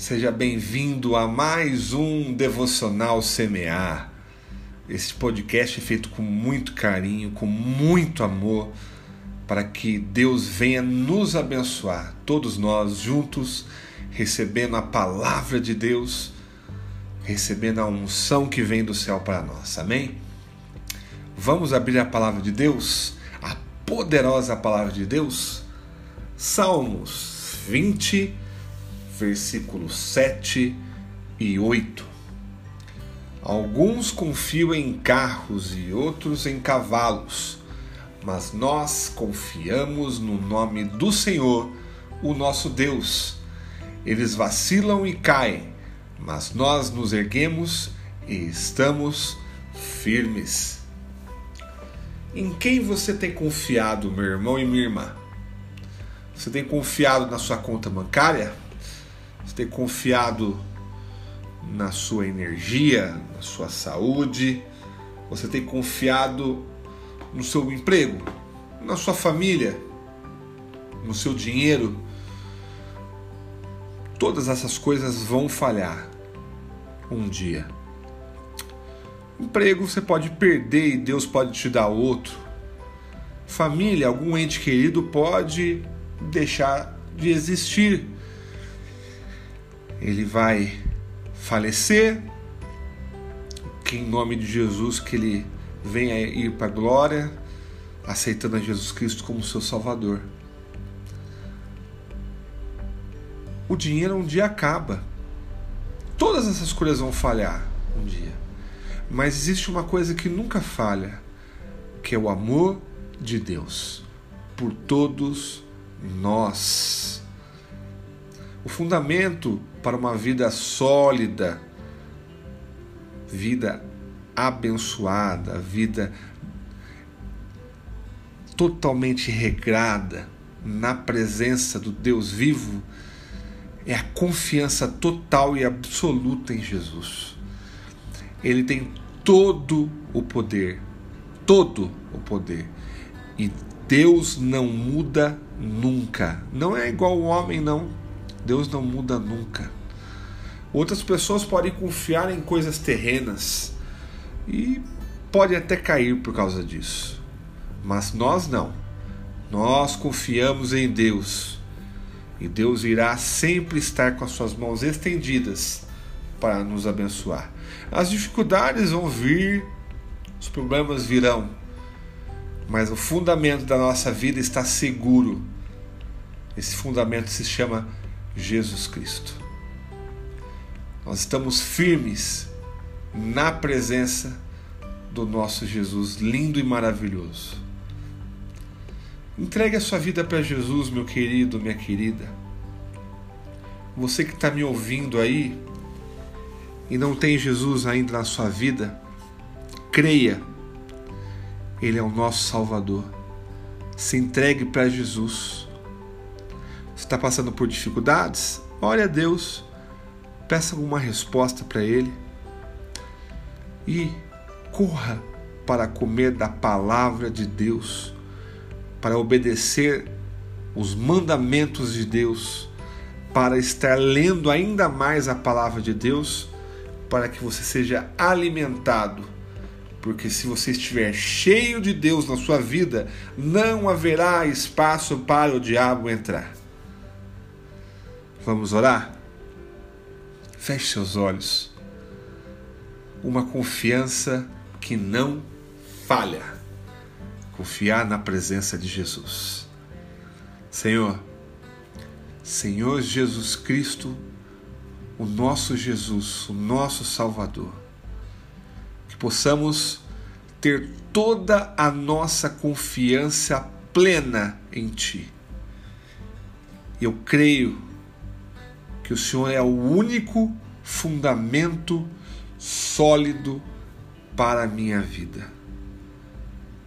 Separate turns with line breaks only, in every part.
Seja bem-vindo a mais um Devocional Semear. Este podcast é feito com muito carinho, com muito amor, para que Deus venha nos abençoar, todos nós juntos, recebendo a palavra de Deus, recebendo a unção que vem do céu para nós. Amém? Vamos abrir a palavra de Deus, a poderosa palavra de Deus. Salmos 20 versículos 7 e 8. Alguns confiam em carros e outros em cavalos, mas nós confiamos no nome do Senhor, o nosso Deus. Eles vacilam e caem, mas nós nos erguemos e estamos firmes. Em quem você tem confiado, meu irmão e minha irmã? Você tem confiado na sua conta bancária? Tem confiado na sua energia, na sua saúde, você tem confiado no seu emprego, na sua família, no seu dinheiro. Todas essas coisas vão falhar um dia. Emprego você pode perder e Deus pode te dar outro. Família, algum ente querido pode deixar de existir ele vai falecer, que em nome de Jesus que ele venha ir para a glória, aceitando a Jesus Cristo como seu Salvador. O dinheiro um dia acaba. Todas essas coisas vão falhar um dia. Mas existe uma coisa que nunca falha, que é o amor de Deus por todos nós. O fundamento para uma vida sólida, vida abençoada, vida totalmente regrada na presença do Deus vivo, é a confiança total e absoluta em Jesus. Ele tem todo o poder, todo o poder. E Deus não muda nunca. Não é igual o homem, não. Deus não muda nunca. Outras pessoas podem confiar em coisas terrenas e pode até cair por causa disso. Mas nós não. Nós confiamos em Deus. E Deus irá sempre estar com as suas mãos estendidas para nos abençoar. As dificuldades vão vir, os problemas virão, mas o fundamento da nossa vida está seguro. Esse fundamento se chama Jesus Cristo. Nós estamos firmes na presença do nosso Jesus lindo e maravilhoso. Entregue a sua vida para Jesus, meu querido, minha querida. Você que está me ouvindo aí e não tem Jesus ainda na sua vida, creia, Ele é o nosso Salvador. Se entregue para Jesus está passando por dificuldades, ore a Deus, peça alguma resposta para Ele e corra para comer da palavra de Deus, para obedecer os mandamentos de Deus, para estar lendo ainda mais a palavra de Deus, para que você seja alimentado. Porque se você estiver cheio de Deus na sua vida, não haverá espaço para o diabo entrar. Vamos orar? Feche seus olhos. Uma confiança que não falha. Confiar na presença de Jesus. Senhor, Senhor Jesus Cristo, o nosso Jesus, o nosso Salvador, que possamos ter toda a nossa confiança plena em Ti. Eu creio que o Senhor é o único fundamento sólido para a minha vida.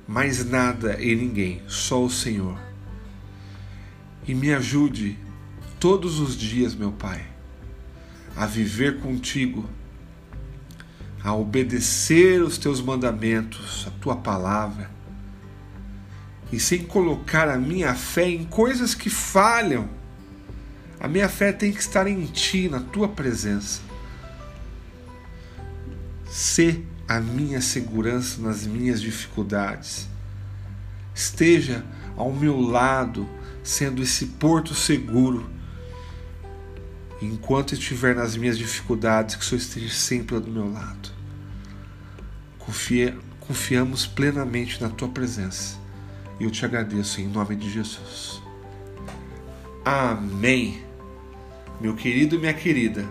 Mais nada e ninguém, só o Senhor. E me ajude todos os dias, meu Pai, a viver contigo, a obedecer os teus mandamentos, a tua palavra, e sem colocar a minha fé em coisas que falham A minha fé tem que estar em Ti, na Tua presença. Sê a minha segurança nas minhas dificuldades. Esteja ao meu lado, sendo esse porto seguro. Enquanto estiver nas minhas dificuldades, que o Senhor esteja sempre do meu lado. Confia, confiamos plenamente na tua presença. E eu te agradeço em nome de Jesus. Amém. Meu querido e minha querida,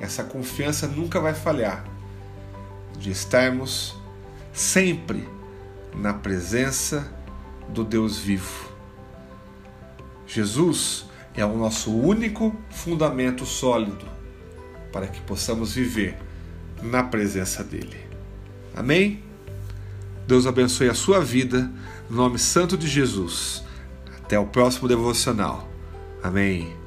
essa confiança nunca vai falhar de estarmos sempre na presença do Deus vivo. Jesus é o nosso único fundamento sólido para que possamos viver na presença dele. Amém? Deus abençoe a sua vida, no nome santo de Jesus. Até o próximo devocional. Amém.